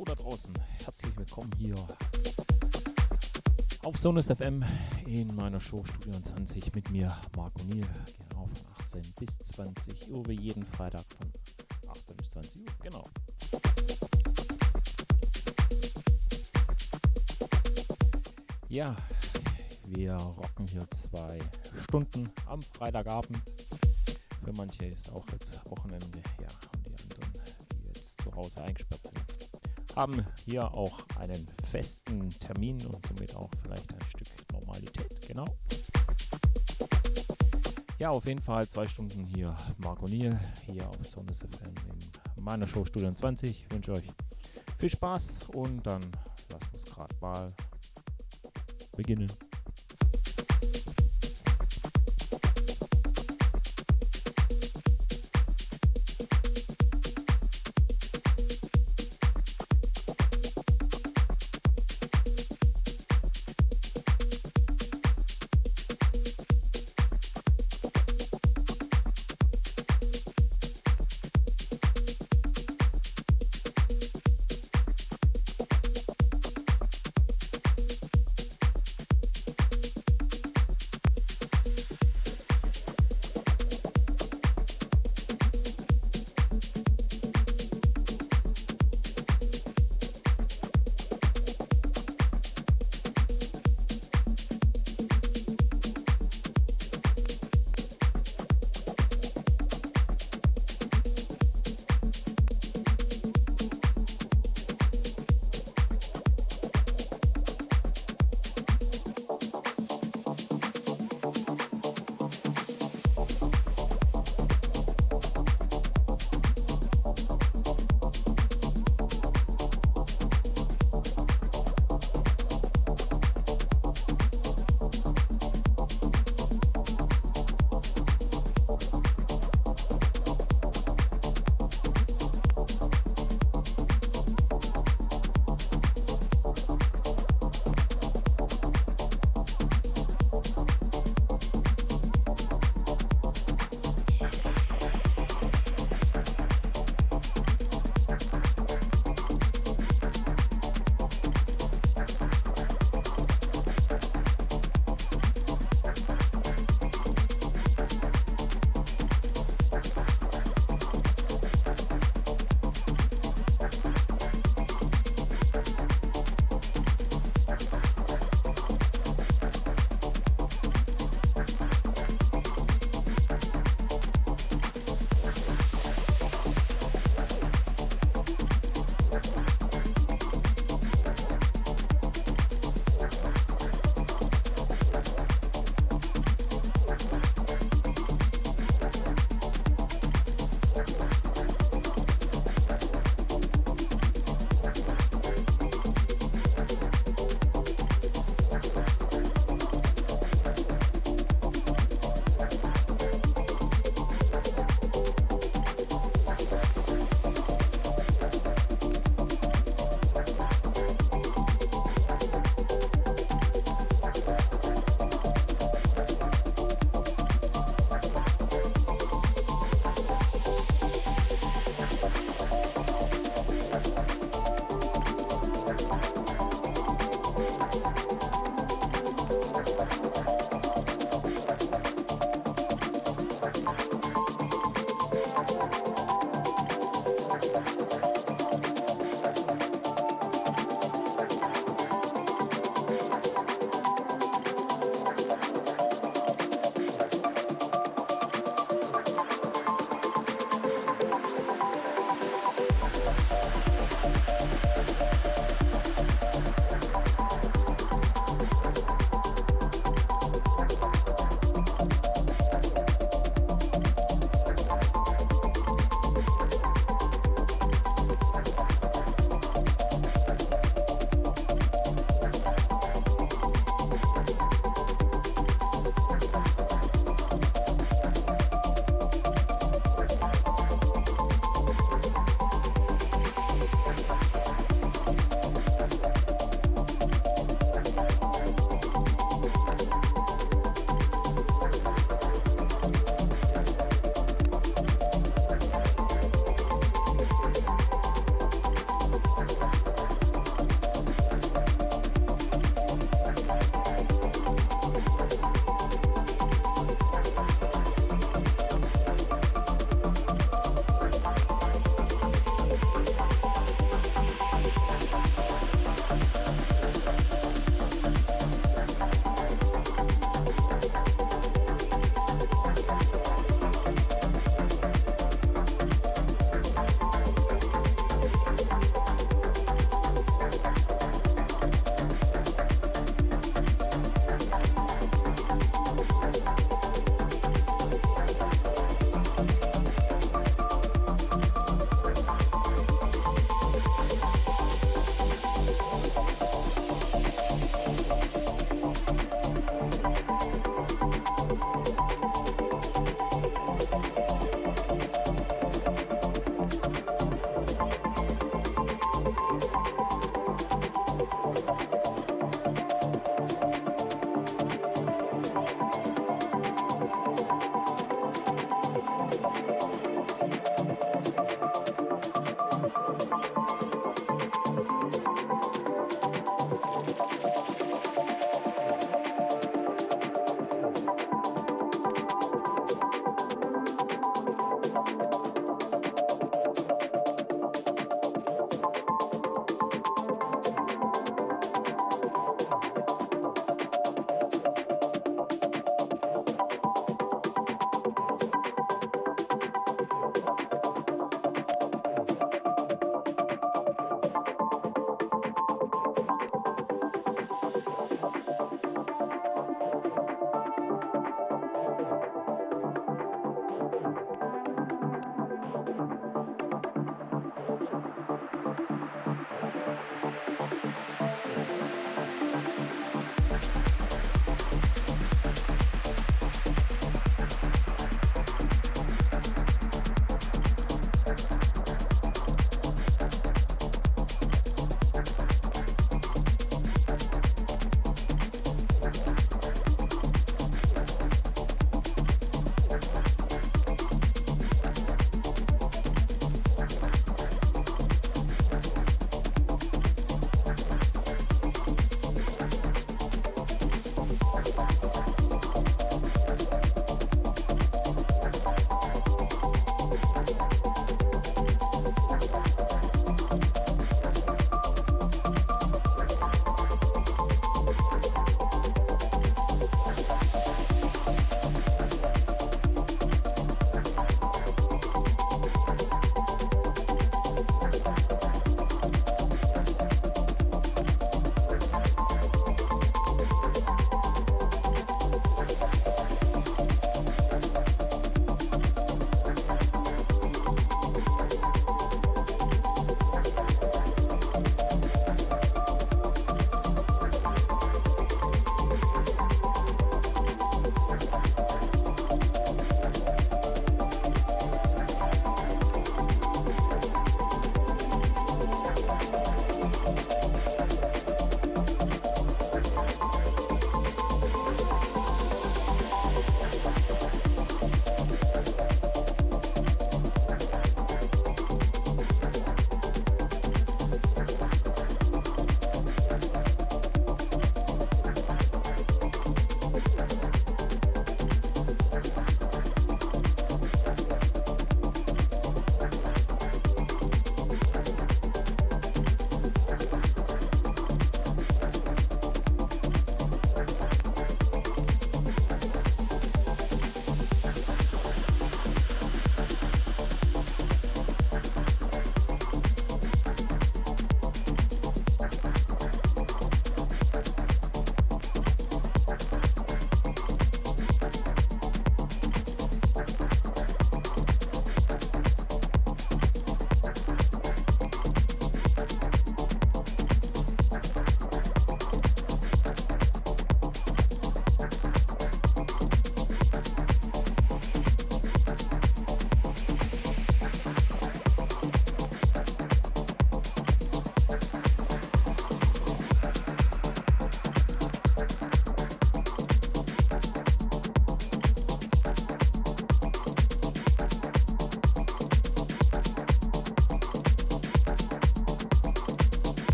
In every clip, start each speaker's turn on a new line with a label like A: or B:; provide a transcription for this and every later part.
A: Hallo da draußen. Herzlich willkommen hier auf Sonus FM in meiner Show Studio 20 mit mir, Marco Niel. Genau von 18 bis 20 Uhr, wie jeden Freitag von 18 bis 20 Uhr. Genau. Ja, wir rocken hier zwei Stunden am Freitagabend. Für manche ist auch jetzt Wochenende, ja, und die anderen, die jetzt zu Hause eingesperrt sind, haben hier auch einen festen Termin und somit auch vielleicht ein Stück Normalität, genau. Ja, auf jeden Fall zwei Stunden hier Marco Niel, hier auf Sonnes FM in meiner Show Studio 20. Ich wünsche euch viel Spaß und dann wir es gerade mal beginnen.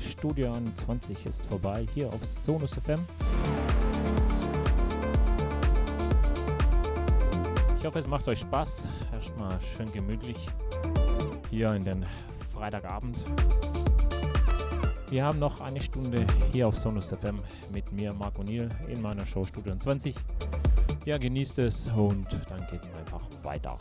A: Studio 20 ist vorbei hier auf Sonus FM. Ich hoffe, es macht euch Spaß. Erstmal schön gemütlich hier in den Freitagabend. Wir haben noch eine Stunde hier auf Sonus FM mit mir, Marc O'Neill, in meiner Show Studio 20. Ja, genießt es und dann geht es einfach weiter.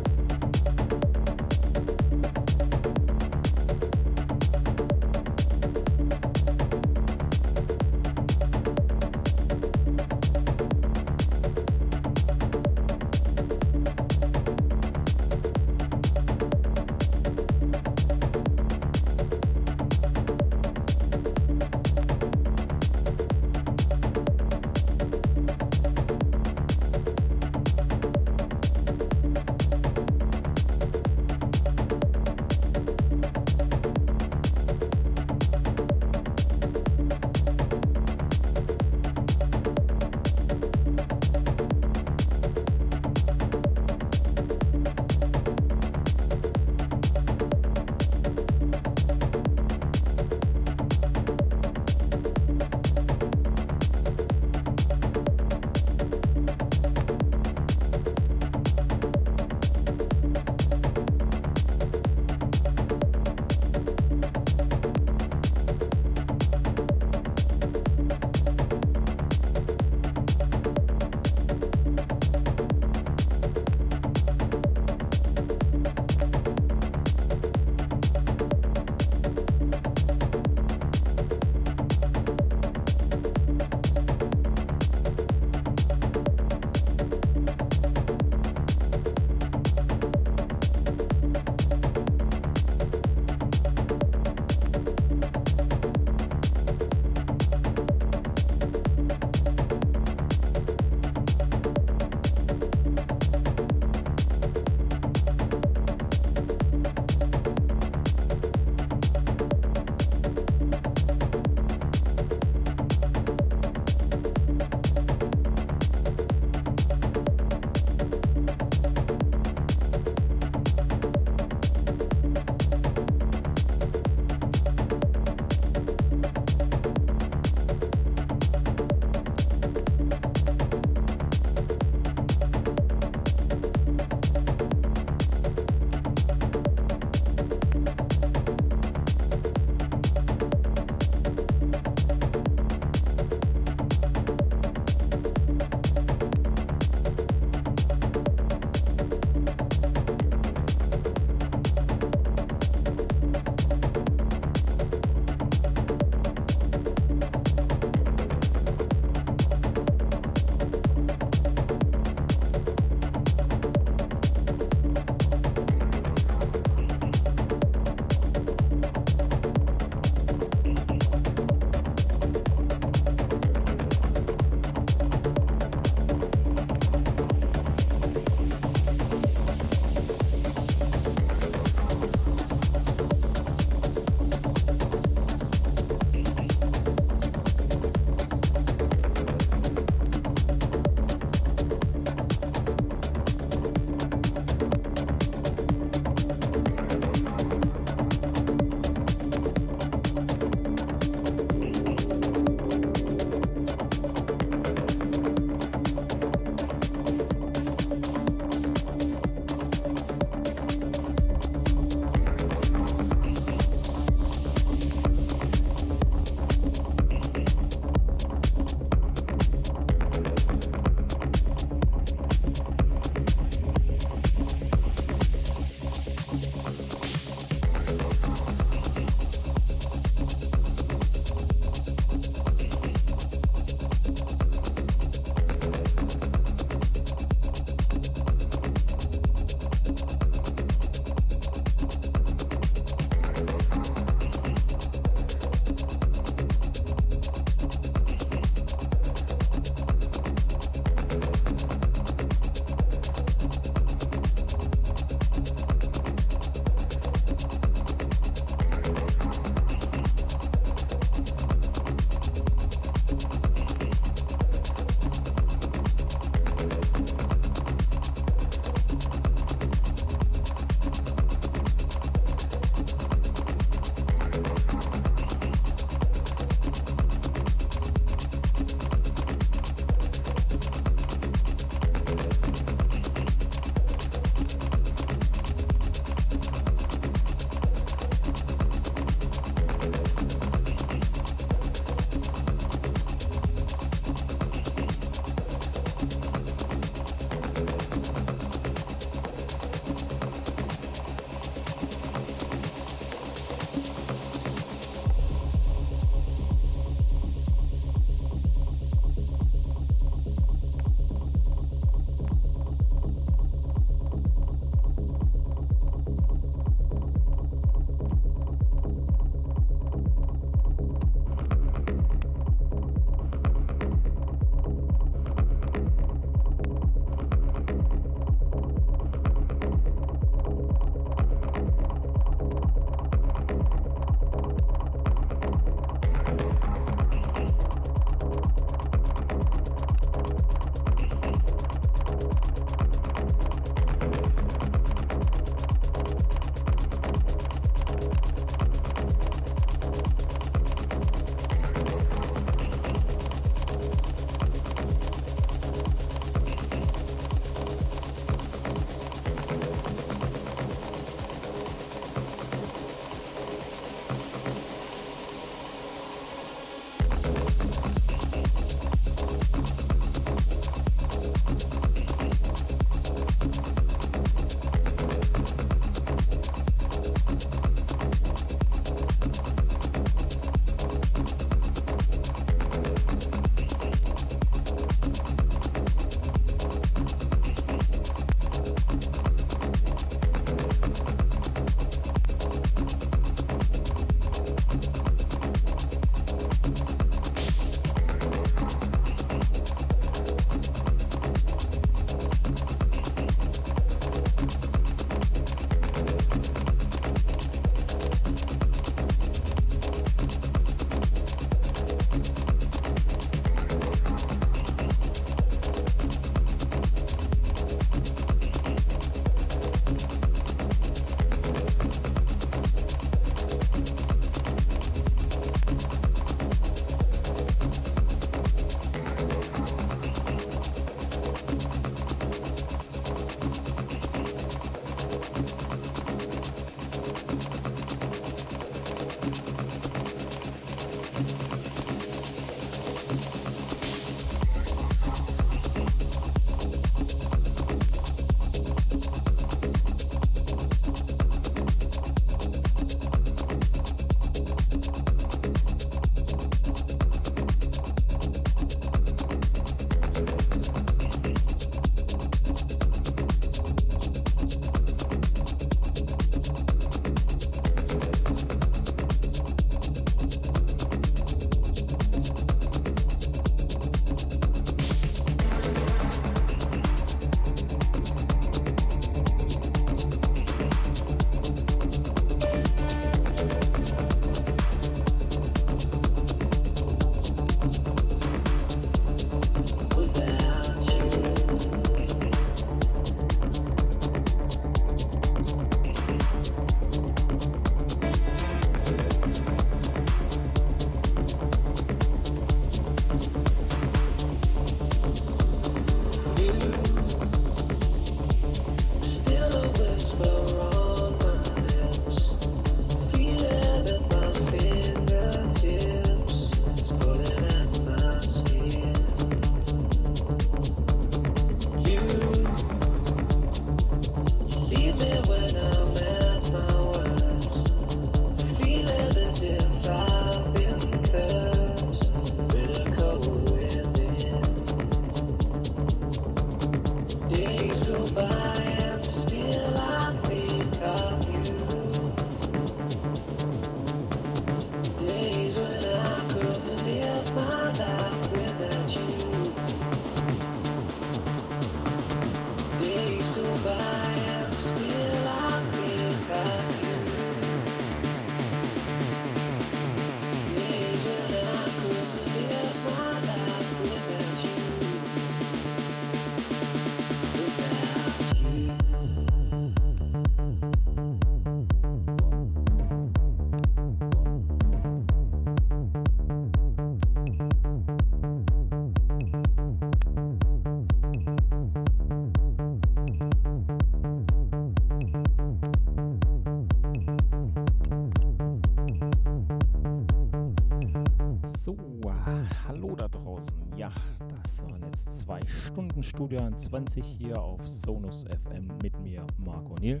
A: Stunden Studio 20 hier auf Sonus FM mit mir, Marco O'Neill.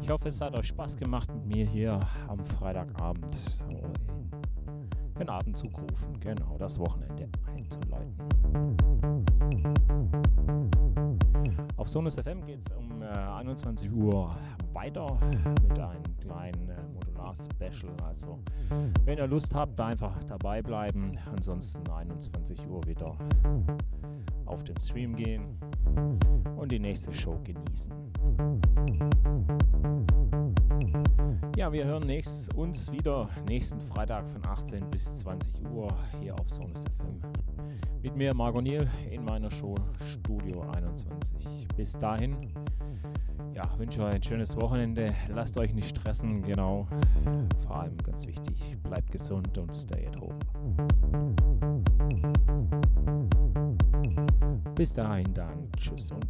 A: Ich hoffe, es hat euch Spaß gemacht, mit mir hier am Freitagabend so in den Abendzug rufen, genau das Wochenende einzuleiten. Auf Sonus FM geht es um äh, 21 Uhr weiter mit einem kleinen äh, Modular-Special. Also, wenn ihr Lust habt, einfach dabei bleiben. Ansonsten 21 Uhr wieder auf den Stream gehen und die nächste Show genießen. Ja, wir hören nächst, uns wieder nächsten Freitag von 18 bis 20 Uhr hier auf Sonus FM. Mit mir, Margot Niel, in meiner Show Studio 21. Bis dahin, ja, wünsche euch ein schönes Wochenende. Lasst euch nicht stressen, genau. Vor allem ganz wichtig, bleibt gesund und stay at home. Bis dahin dann, tschüss und